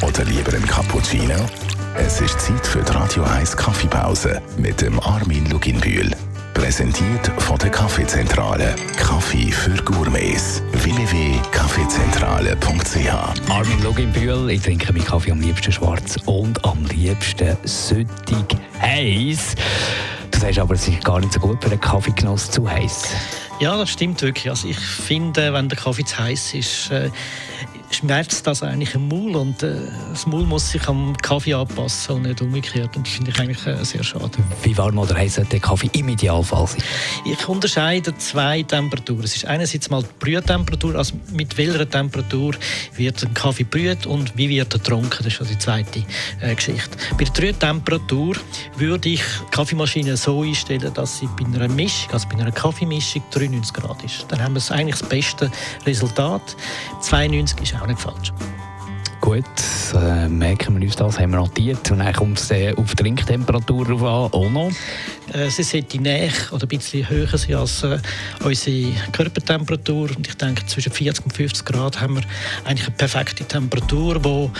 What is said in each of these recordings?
oder lieber ein Cappuccino? Es ist Zeit für die Radio 1 Kaffeepause mit dem Armin Luginbühl. Präsentiert von der Kaffeezentrale. Kaffee für Gourmets. www.kaffeezentrale.ch Armin Luginbühl, ich trinke meinen Kaffee am liebsten schwarz und am liebsten süttig heiß. Du sagst aber, es ist gar nicht so gut für einen Kaffeegenuss zu heiß. Ja, das stimmt wirklich. Also ich finde, wenn der Kaffee zu heiß ist, äh, schmerzt das eigentlich im Maul und äh, das Maul muss sich am Kaffee anpassen und nicht umgekehrt. Und das finde ich eigentlich äh, sehr schade. Wie warm oder heiß sollte der Kaffee im Idealfall sein? Ich unterscheide zwei Temperaturen. Es ist einerseits mal die Brühtemperatur, also mit welcher Temperatur wird ein Kaffee brüht und wie wird er getrunken. Das ist also die zweite äh, Geschichte. Bei der Brühtemperatur würde ich die Kaffeemaschine so einstellen, dass sie bei einer Mischung, also bei einer Kaffeemischung 93 Grad ist. Dann haben wir eigentlich das beste Resultat. 92 ist auch nicht falsch. Gut, äh, merken wir uns das, haben wir notiert. Und dann kommt es äh, auf die Trinktemperatur an, auch noch. Äh, sie sollte näher oder ein bisschen höher sein als äh, unsere Körpertemperatur. Und ich denke, zwischen 40 und 50 Grad haben wir eigentlich eine perfekte Temperatur, wo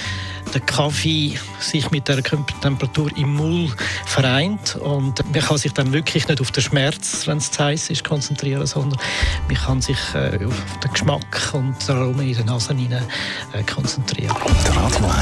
der Kaffee sich mit der Körpertemperatur im Maul vereint. Und man kann sich dann wirklich nicht auf den Schmerz, wenn es zu heiß ist, konzentrieren, sondern man kann sich äh, auf den Geschmack und den Aroma in den Nase hinein äh, konzentrieren. Die Radio